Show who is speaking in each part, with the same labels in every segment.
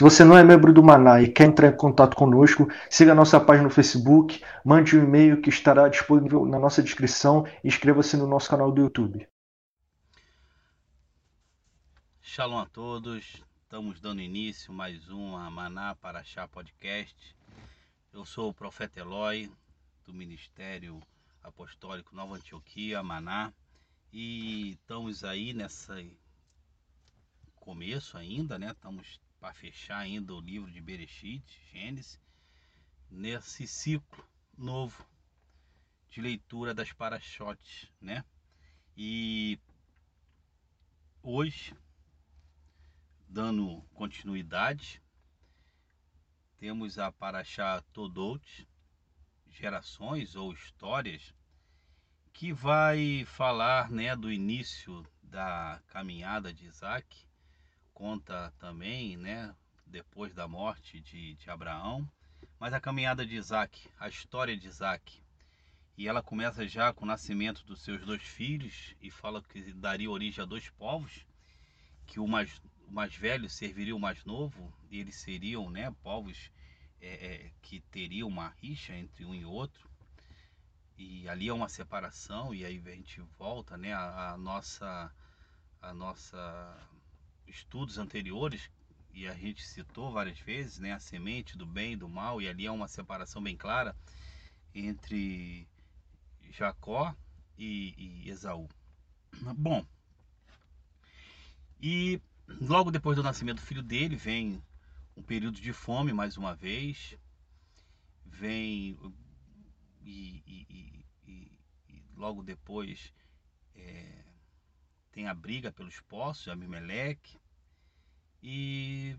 Speaker 1: Se você não é membro do Maná e quer entrar em contato conosco, siga a nossa página no Facebook, mande um e-mail que estará disponível na nossa descrição e inscreva-se no nosso canal do YouTube.
Speaker 2: Shalom a todos, estamos dando início mais um Maná Paraxá Podcast. Eu sou o profeta Eloy, do Ministério Apostólico Nova Antioquia, Maná, e estamos aí nessa começo ainda, né? Estamos para fechar ainda o livro de Bereshit, Gênesis, nesse ciclo novo de leitura das parachotes, né? E hoje, dando continuidade, temos a Paraxá Todot, gerações ou histórias, que vai falar né, do início da caminhada de Isaac conta também, né, depois da morte de, de Abraão, mas a caminhada de Isaac, a história de Isaac. E ela começa já com o nascimento dos seus dois filhos e fala que daria origem a dois povos, que o mais, o mais velho serviria o mais novo, e eles seriam né, povos é, é, que teriam uma rixa entre um e outro. E ali é uma separação, e aí a gente volta né, a, a nossa, a nossa estudos anteriores, e a gente citou várias vezes, né, a semente do bem e do mal, e ali há uma separação bem clara entre Jacó e, e Esaú. Bom, e logo depois do nascimento do filho dele vem um período de fome mais uma vez, vem e, e, e, logo depois é, tem a briga pelos poços, Abimeleque, e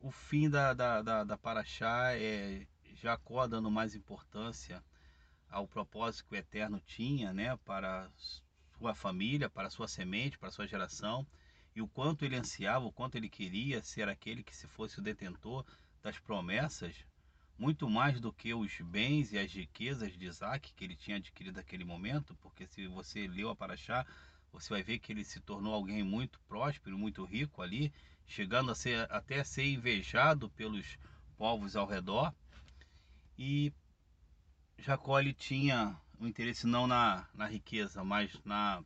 Speaker 2: o fim da, da, da, da Paraxá é Jacó dando mais importância ao propósito que o Eterno tinha né, para sua família, para sua semente, para sua geração, e o quanto ele ansiava, o quanto ele queria ser aquele que se fosse o detentor das promessas, muito mais do que os bens e as riquezas de Isaac que ele tinha adquirido naquele momento, porque se você leu a Paraxá, você vai ver que ele se tornou alguém muito próspero, muito rico ali, chegando a ser até a ser invejado pelos povos ao redor. E Jacó ele tinha um interesse não na, na riqueza, mas na,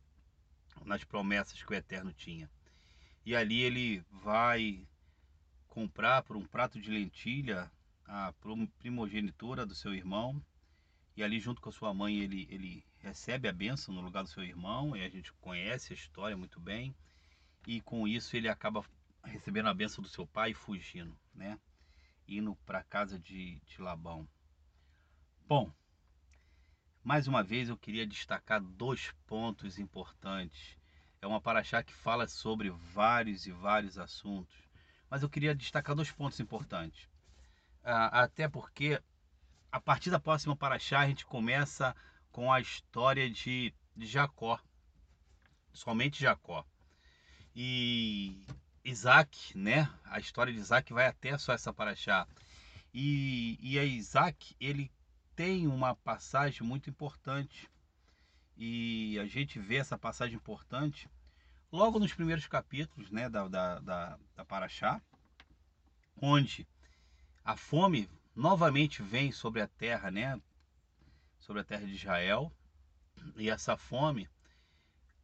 Speaker 2: nas promessas que o Eterno tinha. E ali ele vai comprar por um prato de lentilha a primogenitura do seu irmão. E ali junto com a sua mãe ele, ele recebe a bênção no lugar do seu irmão. E a gente conhece a história muito bem. E com isso ele acaba recebendo a benção do seu pai e fugindo, né? Indo para a casa de, de Labão. Bom, mais uma vez eu queria destacar dois pontos importantes. É uma paraxá que fala sobre vários e vários assuntos, mas eu queria destacar dois pontos importantes. Ah, até porque a partir da próxima paraxá a gente começa com a história de, Jacó, somente Jacó. E Isaac, né? A história de Isaac vai até só essa paraxá. E, e a Isaac, ele tem uma passagem muito importante. E a gente vê essa passagem importante logo nos primeiros capítulos né, da, da, da, da Paraxá, onde a fome novamente vem sobre a terra, né? Sobre a terra de Israel. E essa fome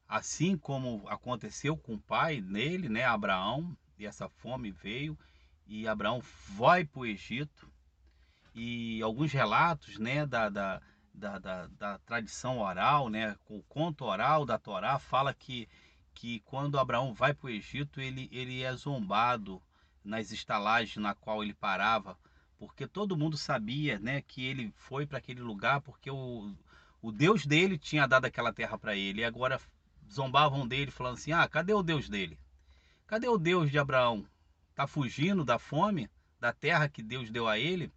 Speaker 2: assim como aconteceu com o pai dele, né, Abraão, e essa fome veio e Abraão vai para o Egito e alguns relatos, né, da, da, da, da, da tradição oral, né, o conto oral da Torá fala que que quando Abraão vai para o Egito ele ele é zombado nas estalagens na qual ele parava, porque todo mundo sabia, né, que ele foi para aquele lugar porque o, o Deus dele tinha dado aquela terra para ele. E agora zombavam dele falando assim: "Ah, cadê o Deus dele? Cadê o Deus de Abraão? Tá fugindo da fome, da terra que Deus deu a ele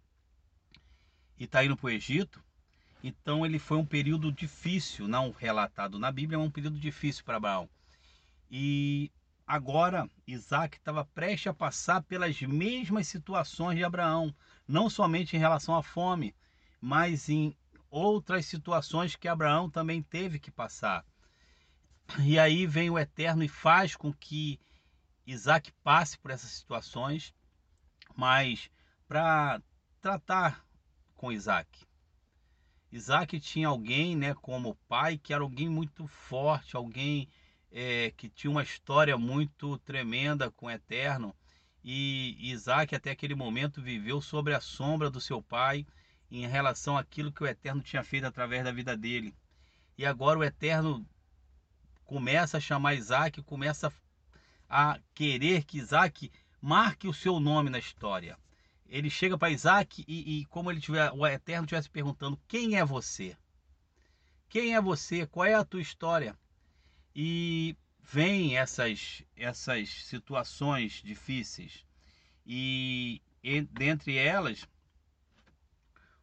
Speaker 2: e tá indo para o Egito?" Então ele foi um período difícil, não relatado na Bíblia, mas um período difícil para Abraão. E agora Isaac estava prestes a passar pelas mesmas situações de Abraão, não somente em relação à fome, mas em outras situações que Abraão também teve que passar. E aí vem o Eterno e faz com que Isaac passe por essas situações, mas para tratar com Isaac. Isaac tinha alguém, né, como pai, que era alguém muito forte, alguém é, que tinha uma história muito tremenda com o Eterno. E Isaac, até aquele momento, viveu sobre a sombra do seu pai em relação àquilo que o Eterno tinha feito através da vida dele. E agora o Eterno começa a chamar Isaac, começa a querer que Isaac marque o seu nome na história ele chega para Isaac e, e, como ele tiver, o Eterno estivesse perguntando: quem é você? Quem é você? Qual é a tua história? E vem essas, essas situações difíceis. E, dentre elas,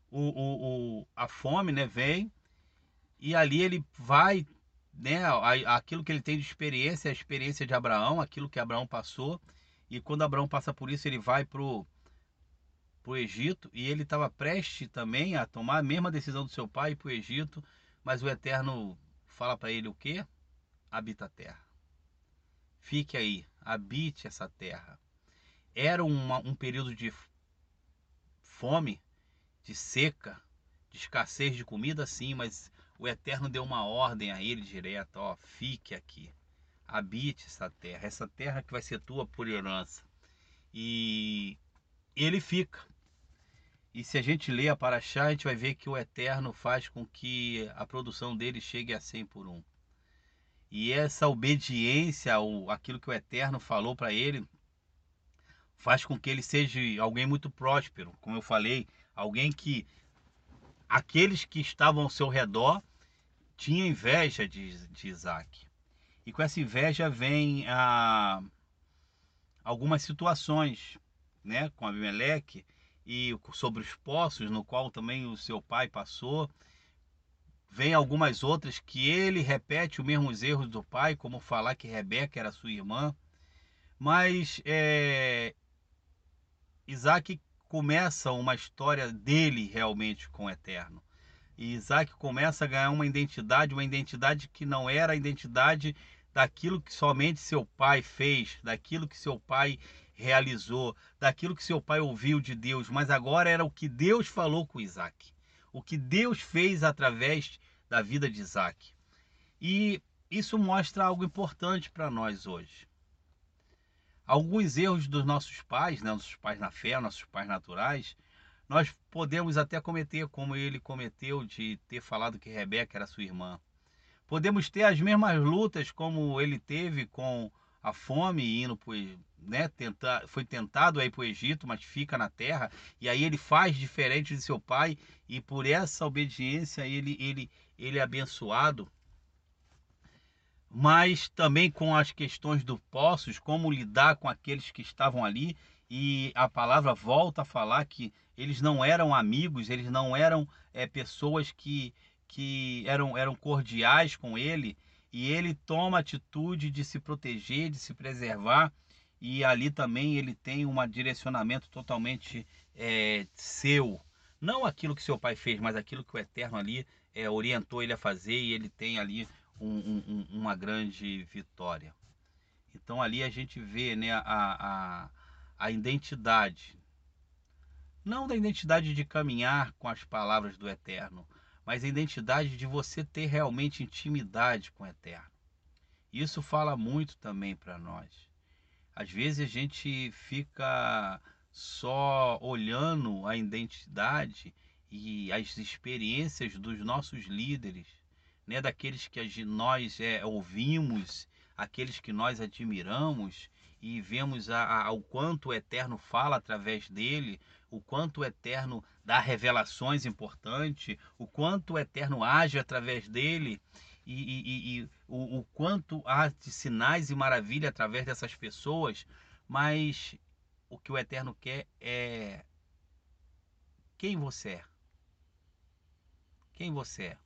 Speaker 2: o, o, o, a fome né, vem, e ali ele vai, né, aquilo que ele tem de experiência, a experiência de Abraão, aquilo que Abraão passou, e quando Abraão passa por isso, ele vai para o Egito e ele estava prestes também a tomar a mesma decisão do seu pai para o Egito, mas o Eterno fala para ele o quê? Habita a terra. Fique aí, habite essa terra. Era uma, um período de fome, de seca, de escassez de comida, sim, mas o Eterno deu uma ordem a ele direto: ó, fique aqui, habite essa terra, essa terra que vai ser tua por herança. E ele fica. E se a gente lê a Paraxá, a gente vai ver que o Eterno faz com que a produção dele chegue a 100 por 1. E essa obediência ao aquilo que o Eterno falou para ele faz com que ele seja alguém muito próspero, como eu falei, alguém que aqueles que estavam ao seu redor tinham inveja de, de Isaac. E com essa inveja vem a, ah, algumas situações, né, com Abimeleque, e sobre os poços, no qual também o seu pai passou. Vem algumas outras que ele repete os mesmos erros do pai, como falar que Rebeca era sua irmã. Mas é, Isaac começa uma história dele realmente com o Eterno. E Isaac começa a ganhar uma identidade, uma identidade que não era a identidade daquilo que somente seu pai fez, daquilo que seu pai realizou, daquilo que seu pai ouviu de Deus, mas agora era o que Deus falou com Isaac, o que Deus fez através da vida de Isaac. E isso mostra algo importante para nós hoje. Alguns erros dos nossos pais, né, nossos pais na fé, nossos pais naturais, nós podemos até cometer, como ele cometeu, de ter falado que Rebeca era sua irmã. Podemos ter as mesmas lutas como ele teve com a fome indo para né, tentar, foi tentado aí para o Egito, mas fica na terra, e aí ele faz diferente de seu pai, e por essa obediência ele, ele, ele é abençoado. Mas também com as questões do poços, como lidar com aqueles que estavam ali, e a palavra volta a falar que eles não eram amigos, eles não eram é, pessoas que, que eram, eram cordiais com ele, e ele toma atitude de se proteger, de se preservar, e ali também ele tem um direcionamento totalmente é, seu. Não aquilo que seu pai fez, mas aquilo que o Eterno ali é, orientou ele a fazer e ele tem ali um, um, uma grande vitória. Então ali a gente vê né, a, a, a identidade, não da identidade de caminhar com as palavras do Eterno, mas a identidade de você ter realmente intimidade com o Eterno. Isso fala muito também para nós. Às vezes a gente fica só olhando a identidade e as experiências dos nossos líderes, né, daqueles que nós é, ouvimos, aqueles que nós admiramos, e vemos a, a, o quanto o Eterno fala através dele, o quanto o Eterno dá revelações importantes, o quanto o Eterno age através dele e, e, e o, o, quanto há de sinais e maravilha através dessas pessoas, mas o que o Eterno quer é quem você é. Quem você é.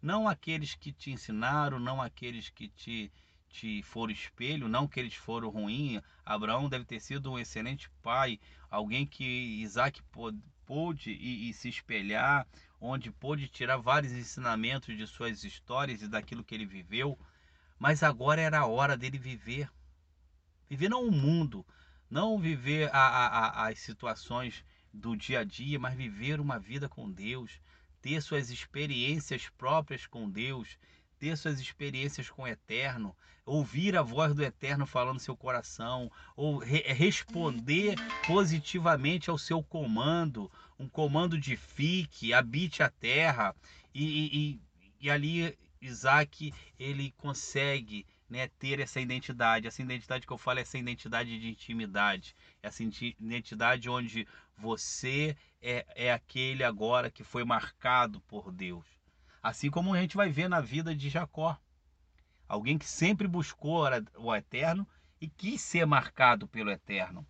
Speaker 2: Não aqueles que te ensinaram, não aqueles que te te foram espelho, não que eles foram ruins. Abraão deve ter sido um excelente pai, alguém que Isaac pôde e, e se espelhar, onde pôde tirar vários ensinamentos de suas histórias e daquilo que ele viveu. Mas agora era a hora dele viver. Viver não o mundo, não viver a, a, a, as situações do dia a dia, mas viver uma vida com Deus, ter suas experiências próprias com Deus, ter suas experiências com o Eterno, ouvir a voz do Eterno falando no seu coração, ou re responder positivamente ao seu comando, um comando de fique, habite a terra, e, e, e ali Isaac ele consegue né, ter essa identidade, essa identidade que eu falo, essa identidade de intimidade, essa identidade onde você é, é aquele agora que foi marcado por Deus. Assim como a gente vai ver na vida de Jacó. Alguém que sempre buscou o eterno e quis ser marcado pelo eterno.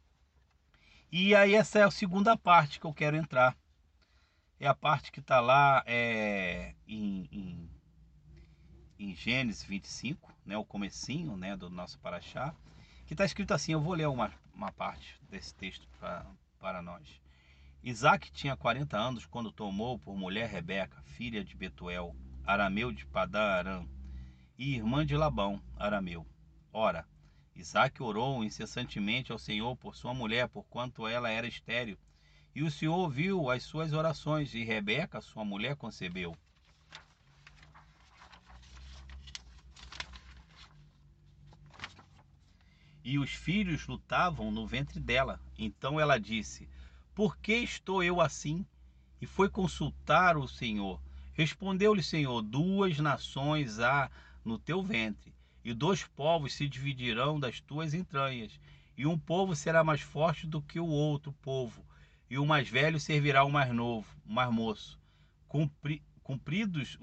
Speaker 2: E aí essa é a segunda parte que eu quero entrar. É a parte que está lá é, em, em, em, Gênesis 25, né, o comecinho né, do nosso Paraxá, que está escrito assim, eu vou ler uma, uma parte desse texto para nós. Isaac tinha 40 anos quando tomou por mulher Rebeca, filha de Betuel, arameu de Padã e irmã de Labão, arameu. Ora, Isaac orou incessantemente ao Senhor por sua mulher, porquanto ela era estéril. E o Senhor ouviu as suas orações, e Rebeca, sua mulher, concebeu. E os filhos lutavam no ventre dela. Então ela disse: por que estou eu assim? E foi consultar o Senhor. Respondeu-lhe, Senhor: Duas nações há no teu ventre, e dois povos se dividirão das tuas entranhas. E um povo será mais forte do que o outro povo, e o mais velho servirá ao mais novo, mais moço. Cumpri, cumpridos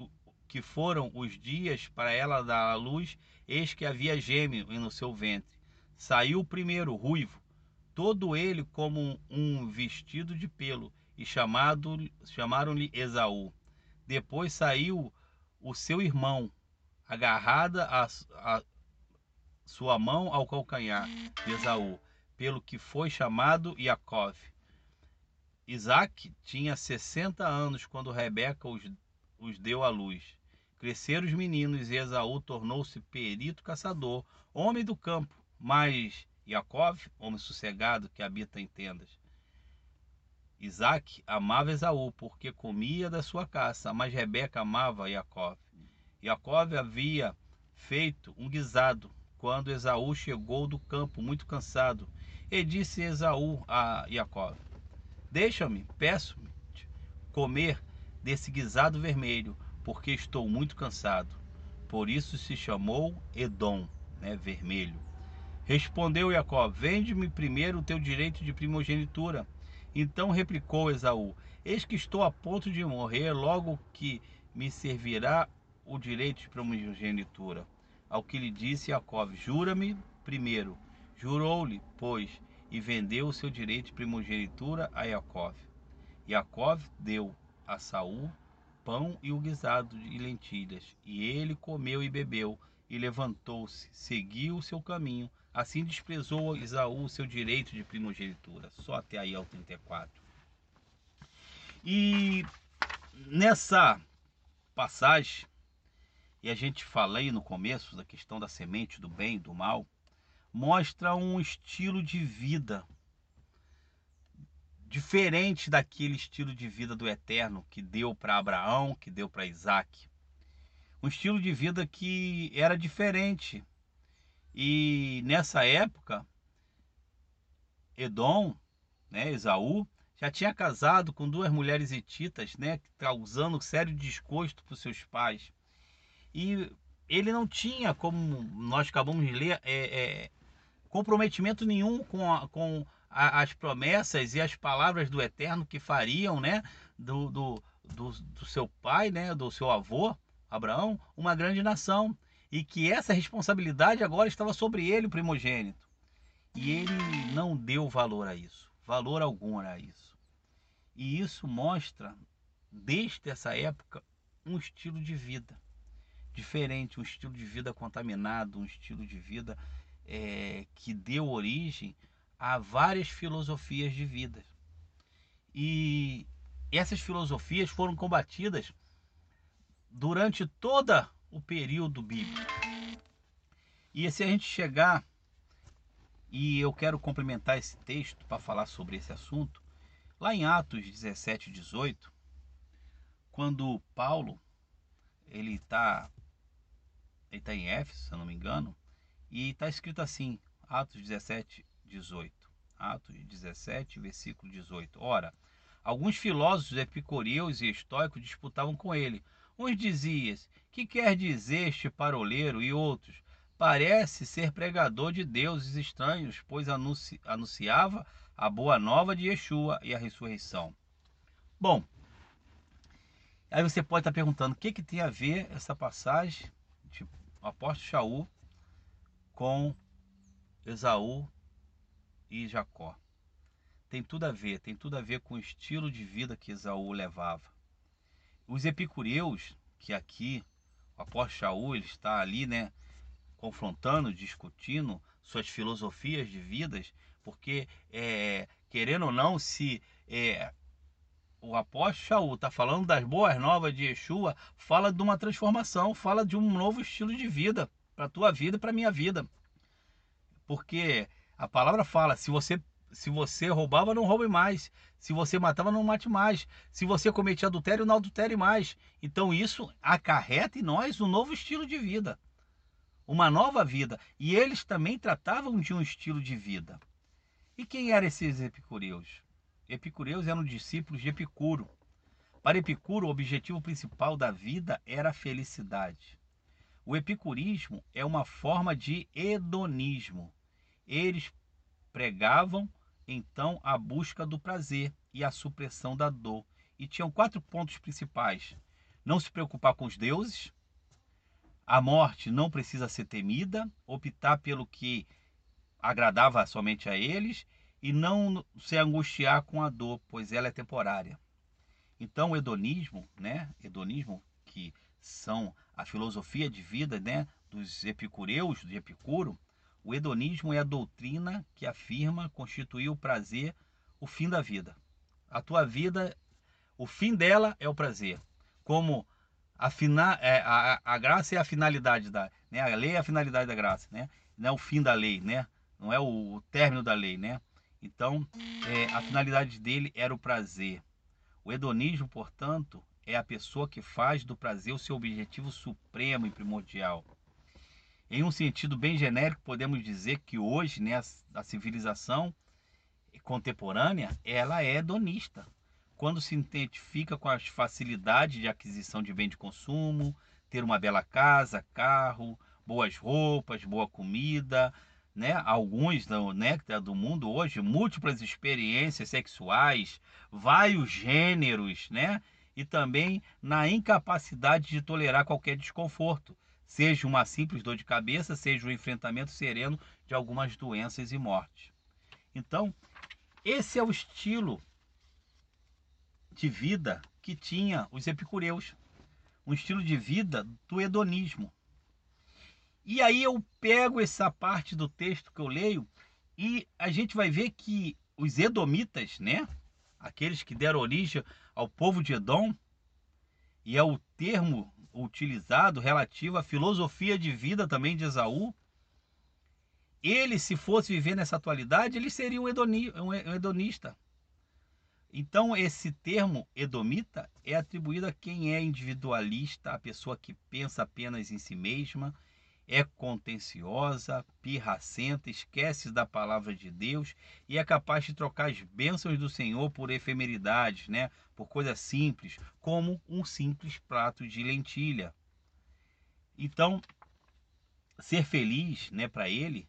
Speaker 2: que foram os dias para ela dar à luz, eis que havia gêmeo no seu ventre. Saiu o primeiro, ruivo, todo ele como um vestido de pelo, e chamaram-lhe Esaú. Depois saiu o seu irmão, agarrada a, a sua mão ao calcanhar de Esaú, pelo que foi chamado Yaakov. Isaac tinha 60 anos quando Rebeca os, os deu à luz. Cresceram os meninos e Esaú tornou-se perito caçador, homem do campo, mas Yaakov, homem sossegado que habita em tendas. Isaac amava Esaú porque comia da sua caça, mas Rebeca amava Yaakov. Yaakov havia feito um guisado quando Esaú chegou do campo muito cansado. E disse Esaú a Yaakov: Deixa-me, peço-me, comer desse guisado vermelho, porque estou muito cansado. Por isso se chamou Edom, né, vermelho. Respondeu Jacó: Vende-me primeiro o teu direito de primogenitura. Então replicou Esaú: Eis que estou a ponto de morrer, logo que me servirá o direito de primogenitura. Ao que lhe disse Jacó: Jura-me primeiro. Jurou-lhe, pois, e vendeu o seu direito de primogenitura a Jacó. Jacó deu a Saul pão e o guisado de lentilhas, e ele comeu e bebeu, e levantou-se, seguiu o seu caminho, Assim desprezou Isaú seu direito de primogenitura. Só até aí ao 34. E nessa passagem, e a gente falei no começo da questão da semente do bem e do mal, mostra um estilo de vida diferente daquele estilo de vida do eterno que deu para Abraão, que deu para Isaac. Um estilo de vida que era diferente e nessa época, Edom, né, Esaú, já tinha casado com duas mulheres hititas, né, causando sério desgosto para os seus pais. E ele não tinha, como nós acabamos de ler, é, é, comprometimento nenhum com, a, com a, as promessas e as palavras do Eterno que fariam, né, do, do, do, do seu pai, né, do seu avô, Abraão, uma grande nação. E que essa responsabilidade agora estava sobre ele, o primogênito. E ele não deu valor a isso, valor algum a isso. E isso mostra, desde essa época, um estilo de vida diferente, um estilo de vida contaminado, um estilo de vida é, que deu origem a várias filosofias de vida. E essas filosofias foram combatidas durante todo o período bíblico. E se a gente chegar, e eu quero complementar esse texto para falar sobre esse assunto, lá em Atos 17, 18, quando Paulo ele está ele tá em Éfeso, se eu não me engano, e está escrito assim, Atos 17, 18. Atos 17, versículo 18. Ora, alguns filósofos epicureus e estoicos disputavam com ele. Uns diziam, que quer dizer este paroleiro? E outros, parece ser pregador de deuses estranhos, pois anunci anunciava a boa nova de Yeshua e a ressurreição. Bom, aí você pode estar perguntando, o que, que tem a ver essa passagem de apóstolo Shaul com Esaú e Jacó. Tem tudo a ver, tem tudo a ver com o estilo de vida que Esaú levava. Os epicureus, que aqui o apóstolo Shaul ele está ali, né, confrontando, discutindo suas filosofias de vidas, porque é, querendo ou não, se é, o apóstolo Shaul está falando das boas novas de Yeshua, fala de uma transformação, fala de um novo estilo de vida para tua vida e para a minha vida. Porque a palavra fala, se você se você roubava, não roube mais. Se você matava, não mate mais. Se você cometia adultério, não adultere mais. Então isso acarreta em nós um novo estilo de vida. Uma nova vida. E eles também tratavam de um estilo de vida. E quem eram esses epicureus? Epicureus eram discípulos de Epicuro. Para Epicuro, o objetivo principal da vida era a felicidade. O epicurismo é uma forma de hedonismo. Eles pregavam então a busca do prazer e a supressão da dor. E tinham quatro pontos principais: não se preocupar com os deuses, a morte não precisa ser temida, optar pelo que agradava somente a eles e não se angustiar com a dor, pois ela é temporária. Então, o hedonismo, né? Hedonismo que são a filosofia de vida, né, dos epicureus, de Epicuro, o hedonismo é a doutrina que afirma constituir o prazer o fim da vida. A tua vida, o fim dela é o prazer. Como a, fina, é, a, a graça é a finalidade da, né? A lei é a finalidade da graça, né? Não é o fim da lei, né? Não é o, o término da lei, né? Então, é, a finalidade dele era o prazer. O hedonismo, portanto, é a pessoa que faz do prazer o seu objetivo supremo e primordial. Em um sentido bem genérico, podemos dizer que hoje, né, a civilização contemporânea, ela é hedonista. Quando se identifica com as facilidades de aquisição de bem de consumo, ter uma bela casa, carro, boas roupas, boa comida, né, alguns do, né, do mundo hoje, múltiplas experiências sexuais, vários gêneros, né, e também na incapacidade de tolerar qualquer desconforto, seja uma simples dor de cabeça, seja o um enfrentamento sereno de algumas doenças e mortes. Então, esse é o estilo de vida que tinha os epicureus, um estilo de vida do hedonismo. E aí eu pego essa parte do texto que eu leio e a gente vai ver que os edomitas, né, aqueles que deram origem ao povo de Edom, e é o termo utilizado relativo à filosofia de vida também de Esaú, ele, se fosse viver nessa atualidade, ele seria um, hedoni, um hedonista. Então, esse termo edomita é atribuído a quem é individualista, a pessoa que pensa apenas em si mesma é contenciosa, pirracenta, esquece da palavra de Deus e é capaz de trocar as bênçãos do Senhor por efemeridades, né? por coisas simples, como um simples prato de lentilha. Então, ser feliz né, para ele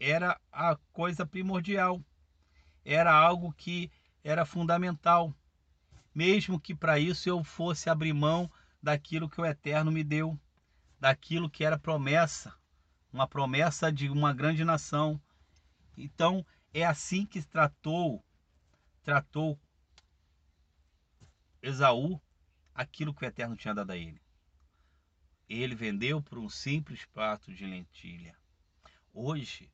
Speaker 2: era a coisa primordial, era algo que era fundamental, mesmo que para isso eu fosse abrir mão daquilo que o Eterno me deu, daquilo que era promessa, uma promessa de uma grande nação. Então, é assim que tratou tratou Esaú aquilo que o Eterno tinha dado a ele. Ele vendeu por um simples prato de lentilha. Hoje,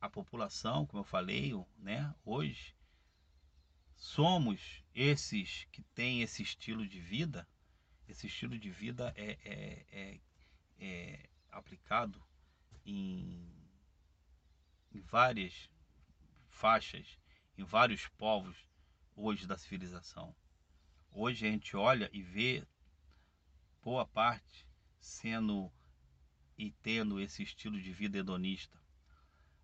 Speaker 2: a população, como eu falei, né, hoje, somos esses que têm esse estilo de vida. Esse estilo de vida é, é, é, é aplicado em, em várias faixas, em vários povos hoje da civilização. Hoje a gente olha e vê boa parte sendo e tendo esse estilo de vida hedonista,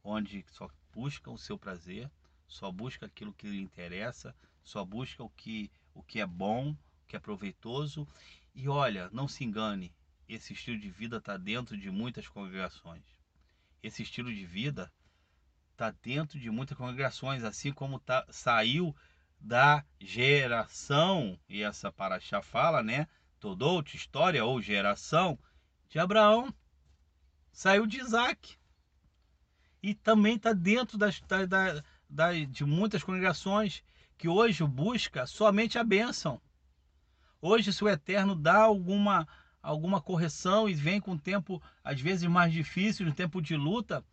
Speaker 2: onde só busca o seu prazer, só busca aquilo que lhe interessa, só busca o que, o que é bom, que é proveitoso. E olha, não se engane, esse estilo de vida está dentro de muitas congregações. Esse estilo de vida está dentro de muitas congregações, assim como tá, saiu da geração, e essa paraxá fala, né? Todout, história ou geração de Abraão. Saiu de Isaac. E também está dentro das, da, da, de muitas congregações que hoje busca somente a bênção. Hoje, se o Eterno dá alguma, alguma correção e vem com um tempo, às vezes, mais difícil, um tempo de luta,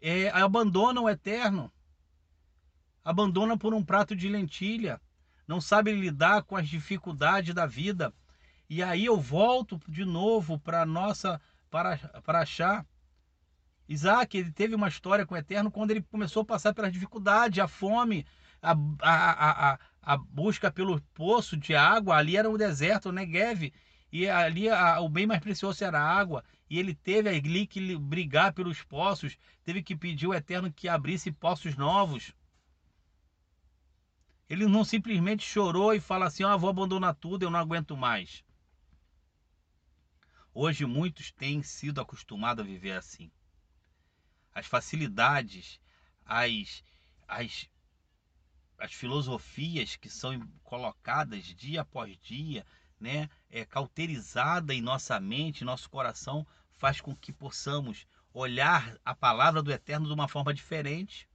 Speaker 2: é, abandona o Eterno. Abandona por um prato de lentilha, não sabe lidar com as dificuldades da vida. E aí eu volto de novo para nossa para para achar. Isaac, ele teve uma história com o Eterno quando ele começou a passar pelas dificuldades, a fome, a, a, a, a busca pelo poço de água. Ali era o deserto, o Negev, e ali a, o bem mais precioso era a água. E ele teve ali que brigar pelos poços, teve que pedir o Eterno que abrisse poços novos. Ele não simplesmente chorou e fala assim: ah, vou abandonar tudo, eu não aguento mais. Hoje muitos têm sido acostumados a viver assim. As facilidades, as, as, as filosofias que são colocadas dia após dia, né, é, cauterizada em nossa mente, nosso coração, faz com que possamos olhar a palavra do Eterno de uma forma diferente,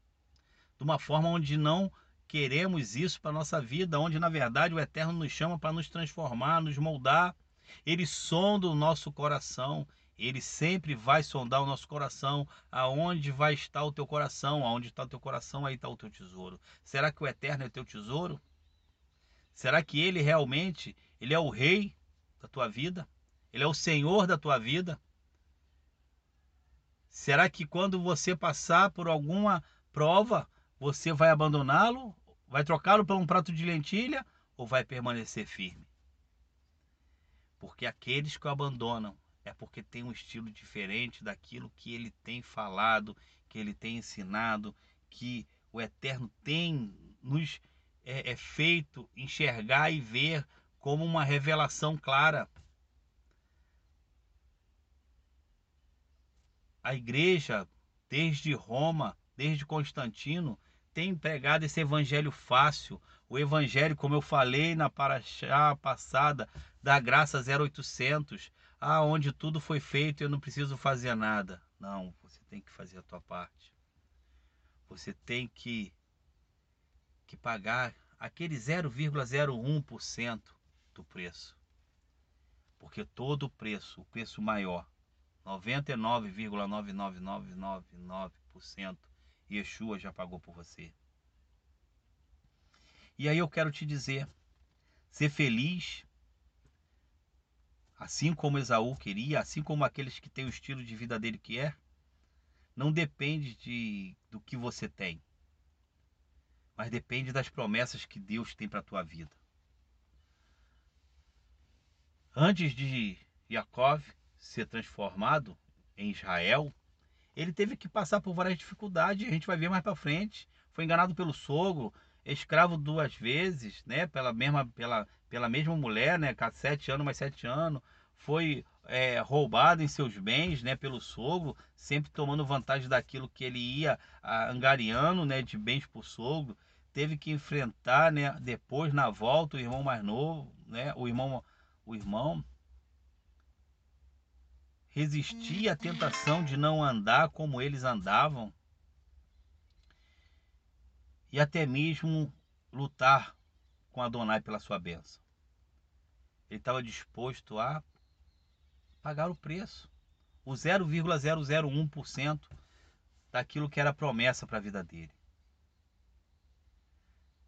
Speaker 2: de uma forma onde não queremos isso para nossa vida, onde na verdade o Eterno nos chama para nos transformar, nos moldar. Ele sonda o nosso coração, ele sempre vai sondar o nosso coração. Aonde vai estar o teu coração? Aonde está o teu coração, aí está o teu tesouro. Será que o Eterno é o teu tesouro? Será que ele realmente, ele é o rei da tua vida? Ele é o Senhor da tua vida? Será que quando você passar por alguma prova, você vai abandoná-lo? Vai trocá-lo por um prato de lentilha? Ou vai permanecer firme? Porque aqueles que o abandonam é porque tem um estilo diferente daquilo que ele tem falado, que ele tem ensinado, que o Eterno tem nos é, é feito enxergar e ver como uma revelação clara. A igreja, desde Roma, desde Constantino, tem pregado esse evangelho fácil, o evangelho, como eu falei na paraxá passada, da graça 0800, ah, onde tudo foi feito eu não preciso fazer nada. Não, você tem que fazer a tua parte. Você tem que, que pagar aquele 0,01% do preço. Porque todo o preço, o preço maior, 99,99999% Yeshua já pagou por você. E aí eu quero te dizer, ser feliz, assim como Esaú queria, assim como aqueles que têm o estilo de vida dele que é, não depende de, do que você tem, mas depende das promessas que Deus tem para a tua vida. Antes de Jacob ser transformado em Israel, ele teve que passar por várias dificuldades, a gente vai ver mais para frente. Foi enganado pelo sogro, escravo duas vezes, né? Pela mesma, pela, pela mesma mulher, né? Sete anos mais sete anos. Foi é, roubado em seus bens, né, pelo sogro, sempre tomando vantagem daquilo que ele ia a, angariando, né, de bens por sogro, teve que enfrentar, né, depois na volta o irmão mais novo, né, o irmão, o irmão resistir à tentação de não andar como eles andavam e até mesmo lutar com Adonai pela sua bênção. Ele estava disposto a pagar o preço, o 0,001% daquilo que era promessa para a vida dele.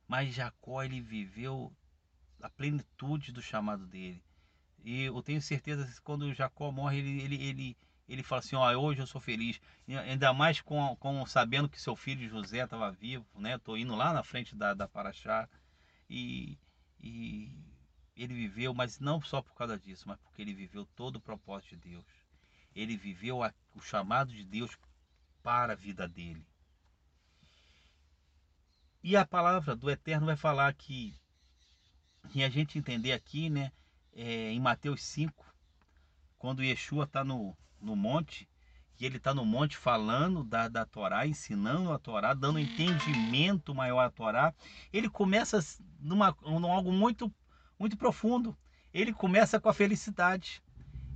Speaker 2: Mas Jacó ele viveu a plenitude do chamado dele. E eu tenho certeza que quando Jacó morre, ele, ele, ele, ele fala assim, ó, hoje eu sou feliz. E ainda mais com, com sabendo que seu filho José estava vivo, né? Estou indo lá na frente da, da Paraxá. E, e ele viveu, mas não só por causa disso, mas porque ele viveu todo o propósito de Deus. Ele viveu a, o chamado de Deus para a vida dele. E a palavra do Eterno vai falar que, e a gente entender aqui, né, é, em Mateus 5, quando Yeshua está no, no monte, e ele está no monte falando da, da Torá, ensinando a Torá, dando entendimento maior à Torá, ele começa numa, num algo muito muito profundo. Ele começa com a felicidade.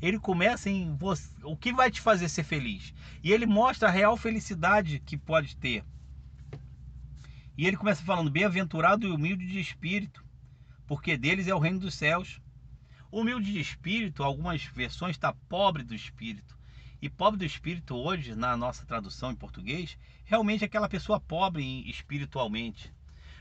Speaker 2: Ele começa em você, o que vai te fazer ser feliz. E ele mostra a real felicidade que pode ter. E ele começa falando: Bem-aventurado e humilde de espírito, porque deles é o reino dos céus. Humilde de espírito, algumas versões está pobre do espírito. E pobre do espírito hoje, na nossa tradução em português, realmente é aquela pessoa pobre espiritualmente.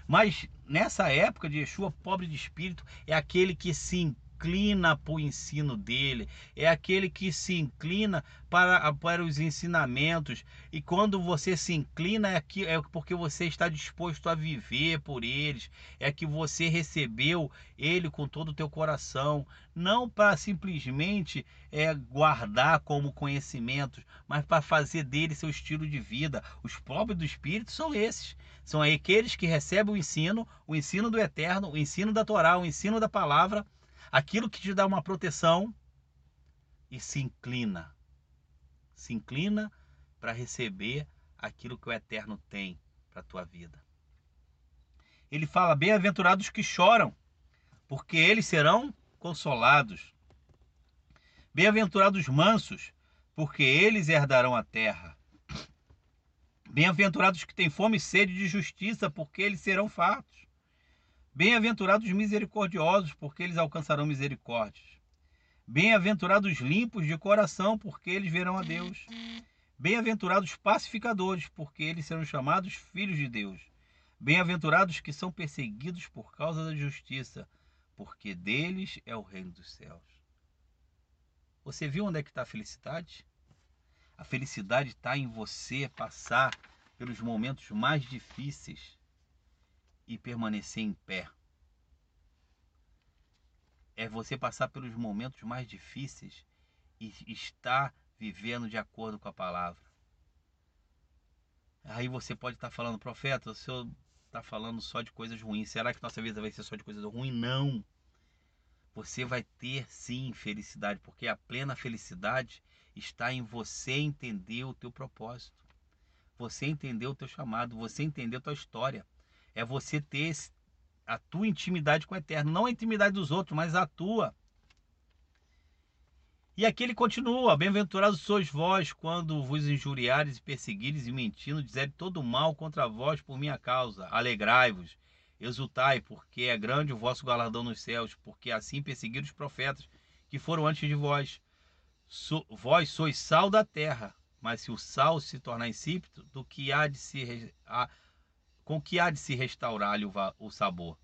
Speaker 2: Mas nessa época de Yeshua, pobre de espírito é aquele que se inclina para o ensino dele, é aquele que se inclina para, para os ensinamentos. E quando você se inclina, é, aqui, é porque você está disposto a viver por eles, é que você recebeu ele com todo o teu coração, não para simplesmente é, guardar como conhecimentos, mas para fazer dele seu estilo de vida. Os pobres do Espírito são esses. São aqueles que recebem o ensino, o ensino do eterno, o ensino da Torá, o ensino da palavra aquilo que te dá uma proteção e se inclina. Se inclina para receber aquilo que o Eterno tem para a tua vida. Ele fala: Bem-aventurados que choram, porque eles serão consolados. Bem-aventurados mansos, porque eles herdarão a terra. Bem-aventurados que têm fome e sede de justiça, porque eles serão fartos. Bem-aventurados misericordiosos, porque eles alcançarão misericórdias. Bem-aventurados limpos de coração, porque eles verão a Deus. Bem-aventurados pacificadores, porque eles serão chamados filhos de Deus. Bem-aventurados que são perseguidos por causa da justiça, porque deles é o reino dos céus. Você viu onde é que está a felicidade? A felicidade está em você passar pelos momentos mais difíceis e permanecer em pé. É você passar pelos momentos mais difíceis e estar vivendo de acordo com a palavra. Aí você pode estar falando, profeta, o senhor está falando só de coisas ruins. Será que nossa vida vai ser só de coisas ruins? Não. Você vai ter sim felicidade, porque a plena felicidade está em você entender o teu propósito. Você entender o teu chamado, você entender a tua história é você ter a tua intimidade com o Eterno, não a intimidade dos outros, mas a tua. E aqui ele continua: Bem-aventurados sois vós quando vos injuriares e perseguires e mentindo, dizerem todo mal contra vós por minha causa. Alegrai-vos, exultai, porque é grande o vosso galardão nos céus, porque assim perseguiram os profetas que foram antes de vós. So, vós sois sal da terra, mas se o sal se tornar insípido, do que há de se com que há de se restaurar-lhe o sabor?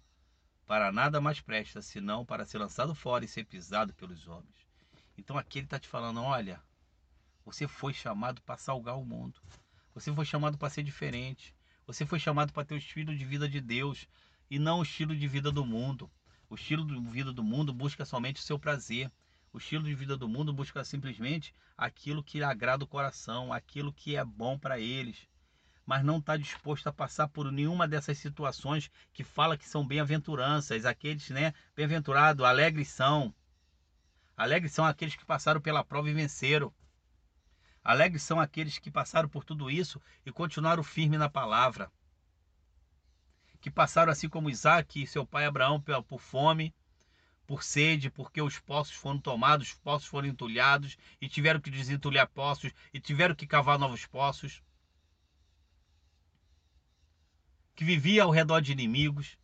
Speaker 2: Para nada mais presta, senão para ser lançado fora e ser pisado pelos homens. Então aqui ele está te falando: olha, você foi chamado para salgar o mundo. Você foi chamado para ser diferente. Você foi chamado para ter o estilo de vida de Deus e não o estilo de vida do mundo. O estilo de vida do mundo busca somente o seu prazer. O estilo de vida do mundo busca simplesmente aquilo que agrada o coração, aquilo que é bom para eles mas não está disposto a passar por nenhuma dessas situações que fala que são bem-aventuranças, aqueles, né, bem-aventurado, alegres são. Alegres são aqueles que passaram pela prova e venceram. Alegres são aqueles que passaram por tudo isso e continuaram firme na palavra. Que passaram assim como Isaac e seu pai Abraão por fome, por sede, porque os poços foram tomados, os poços foram entulhados e tiveram que desentulhar poços e tiveram que cavar novos poços. Que vivia ao redor de inimigos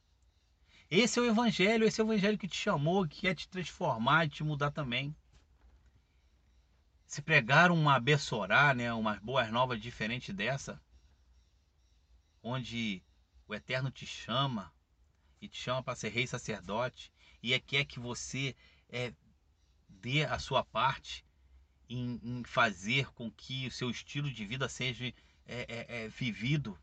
Speaker 2: esse é o evangelho, esse é o evangelho que te chamou, que quer te transformar e te mudar também. Se pregar uma bessorá, né, umas boas novas diferente dessa, onde o Eterno te chama e te chama para ser rei sacerdote e é quer que você é, dê a sua parte em, em, fazer com que o seu estilo de vida seja é, é, é vivido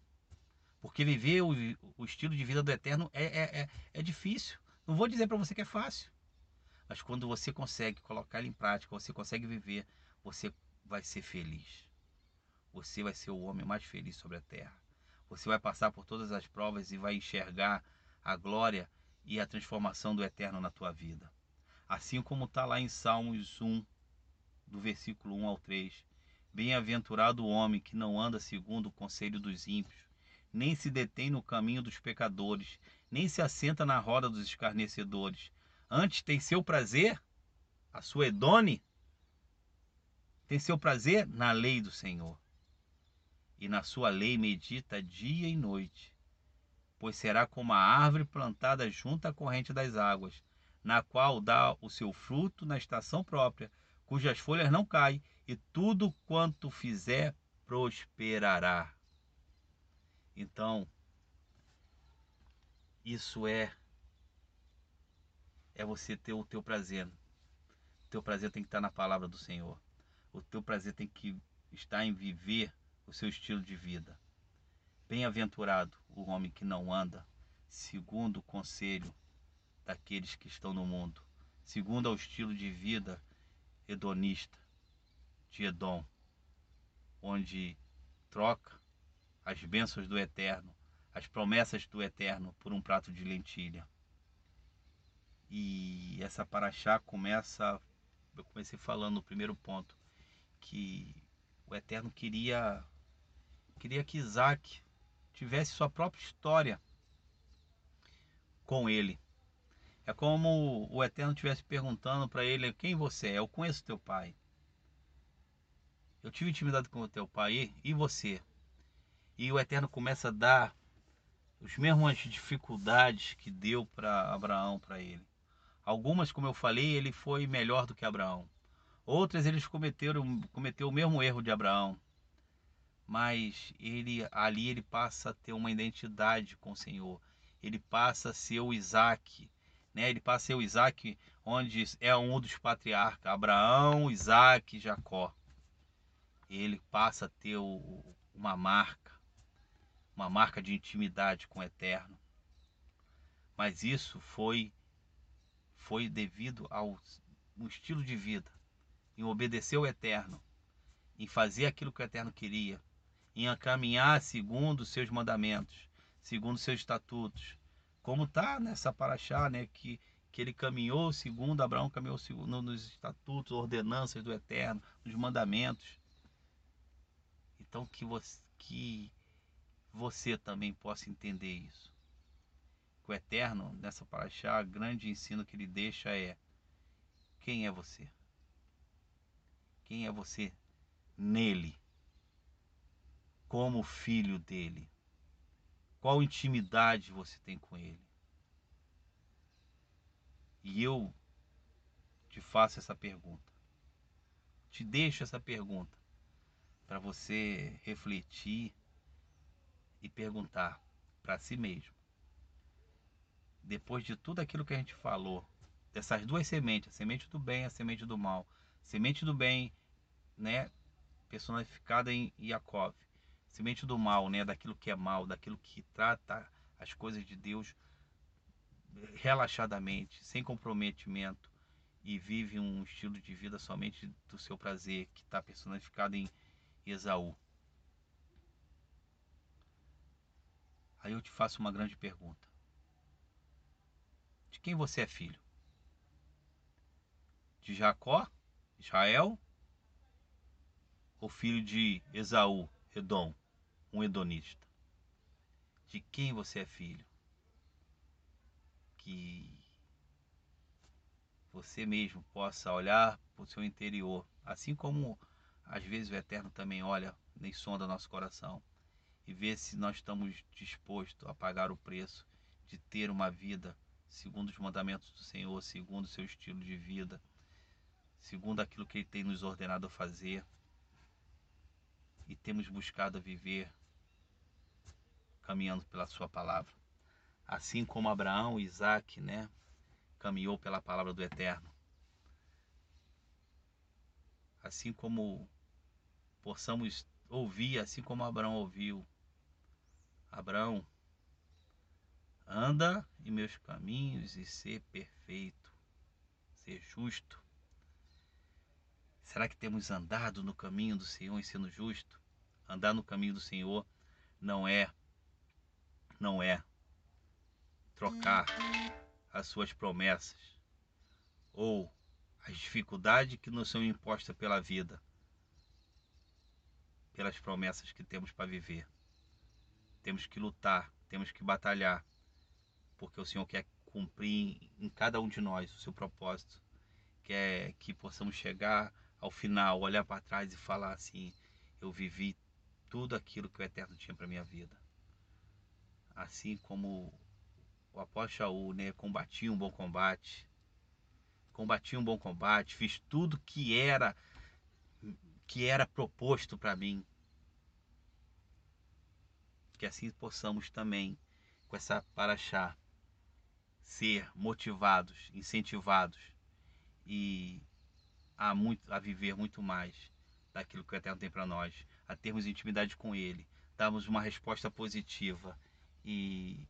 Speaker 2: porque viver o, o estilo de vida do eterno é, é, é, é difícil. Não vou dizer para você que é fácil. Mas quando você consegue colocar ele em prática, você consegue viver, você vai ser feliz. Você vai ser o homem mais feliz sobre a terra. Você vai passar por todas as provas e vai enxergar a glória e a transformação do eterno na tua vida. Assim como está lá em Salmos 1, do versículo 1 ao 3. Bem-aventurado o homem que não anda segundo o conselho dos ímpios, nem se detém no caminho dos pecadores, nem se assenta na roda dos escarnecedores. Antes tem seu prazer, a sua edone, tem seu prazer na lei do Senhor. E na sua lei medita dia e noite, pois será como a árvore plantada junto à corrente das águas, na qual dá o seu fruto na estação própria, cujas folhas não caem, e tudo quanto fizer prosperará. Então, isso é é você ter o teu prazer. O teu prazer tem que estar na palavra do Senhor. O teu prazer tem que estar em viver o seu estilo de vida. Bem-aventurado o homem que não anda segundo o conselho daqueles que estão no mundo, segundo o estilo de vida hedonista de Edom, onde troca as bênçãos do Eterno, as promessas do Eterno por um prato de lentilha. E essa paraxá começa, eu comecei falando no primeiro ponto, que o Eterno queria queria que Isaac tivesse sua própria história com ele. É como o Eterno estivesse perguntando para ele: Quem você é? Eu conheço teu pai. Eu tive intimidade com o teu pai e você? E o Eterno começa a dar os mesmas dificuldades que deu para Abraão para ele. Algumas, como eu falei, ele foi melhor do que Abraão. Outras eles cometeram cometeu o mesmo erro de Abraão. Mas ele ali ele passa a ter uma identidade com o Senhor. Ele passa a ser o Isaac, né? Ele passa a ser o Isaac onde é um dos patriarcas, Abraão, Isaac, Jacó. Ele passa a ter o, uma marca uma marca de intimidade com o eterno. Mas isso foi foi devido ao um estilo de vida, em obedecer ao eterno, em fazer aquilo que o eterno queria, em caminhar segundo os seus mandamentos, segundo os seus estatutos. Como está nessa paraxá, né, que que ele caminhou segundo Abraão caminhou segundo nos estatutos, ordenanças do Eterno, nos mandamentos. Então que você que você também possa entender isso. O Eterno, nessa paraxá, grande ensino que ele deixa é: quem é você? Quem é você nele? Como filho dele? Qual intimidade você tem com ele? E eu te faço essa pergunta. Te deixo essa pergunta para você refletir e perguntar para si mesmo, depois de tudo aquilo que a gente falou, dessas duas sementes, a semente do bem e a semente do mal, semente do bem, né, personificada em Yaakov, semente do mal, né, daquilo que é mal, daquilo que trata as coisas de Deus relaxadamente, sem comprometimento e vive um estilo de vida somente do seu prazer, que está personificado em Esaú. Aí eu te faço uma grande pergunta: De quem você é filho? de Jacó, Israel, ou filho de Esaú, Edom, um hedonista? De quem você é filho? Que você mesmo possa olhar para o seu interior, assim como às vezes o Eterno também olha nem sonda nosso coração e ver se nós estamos dispostos a pagar o preço de ter uma vida segundo os mandamentos do Senhor, segundo o seu estilo de vida, segundo aquilo que Ele tem nos ordenado a fazer. E temos buscado viver caminhando pela Sua palavra. Assim como Abraão e Isaac, né, caminhou pela palavra do Eterno. Assim como possamos ouvir, assim como Abraão ouviu. Abraão, anda em meus caminhos e ser perfeito, ser justo. Será que temos andado no caminho do Senhor e sendo justo? Andar no caminho do Senhor não é não é trocar as suas promessas ou as dificuldades que nos são impostas pela vida pelas promessas que temos para viver. Temos que lutar, temos que batalhar, porque o Senhor quer cumprir em cada um de nós o seu propósito. Quer que possamos chegar ao final, olhar para trás e falar assim: eu vivi tudo aquilo que o Eterno tinha para minha vida. Assim como o apóstolo Shaul, né, combatia um bom combate, combati um bom combate, fiz tudo que era que era proposto para mim. Que assim possamos também, com essa paraxá, ser motivados, incentivados e a, muito, a viver muito mais daquilo que o Eterno tem para nós, a termos intimidade com Ele, darmos uma resposta positiva e,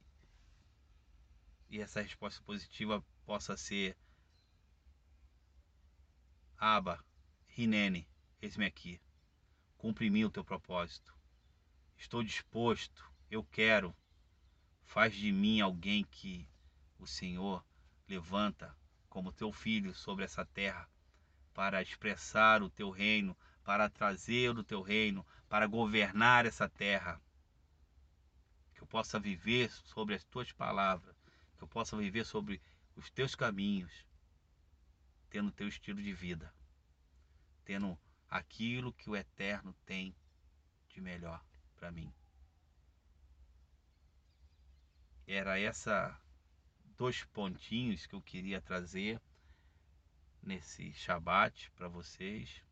Speaker 2: e essa resposta positiva possa ser Aba, Rinene, Eis-me aqui. Cumpre o teu propósito. Estou disposto, eu quero. Faz de mim alguém que o Senhor levanta como teu filho sobre essa terra para expressar o teu reino, para trazer o teu reino, para governar essa terra. Que eu possa viver sobre as tuas palavras, que eu possa viver sobre os teus caminhos, tendo o teu estilo de vida, tendo aquilo que o Eterno tem de melhor para mim. Era essa dois pontinhos que eu queria trazer nesse Shabat para vocês.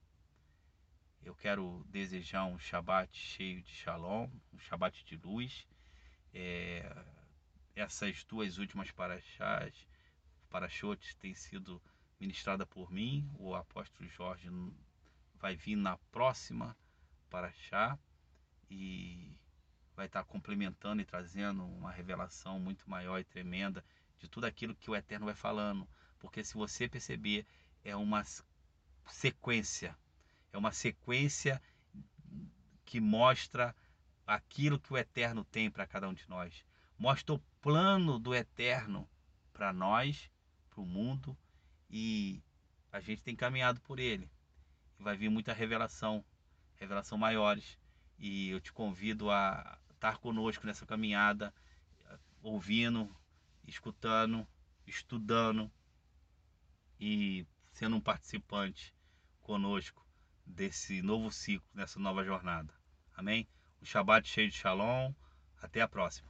Speaker 2: Eu quero desejar um Shabat cheio de Shalom, um Shabat de luz. É, essas duas últimas paraxás, parachotes, têm sido ministrada por mim, o apóstolo Jorge vai vir na próxima para chá e vai estar complementando e trazendo uma revelação muito maior e tremenda de tudo aquilo que o Eterno vai falando. Porque se você perceber, é uma sequência, é uma sequência que mostra aquilo que o Eterno tem para cada um de nós. Mostra o plano do Eterno para nós, para o mundo, e a gente tem caminhado por ele vai vir muita revelação, revelação maiores. E eu te convido a estar conosco nessa caminhada, ouvindo, escutando, estudando e sendo um participante conosco desse novo ciclo, dessa nova jornada. Amém? Um Shabbat cheio de Shalom. Até a próxima.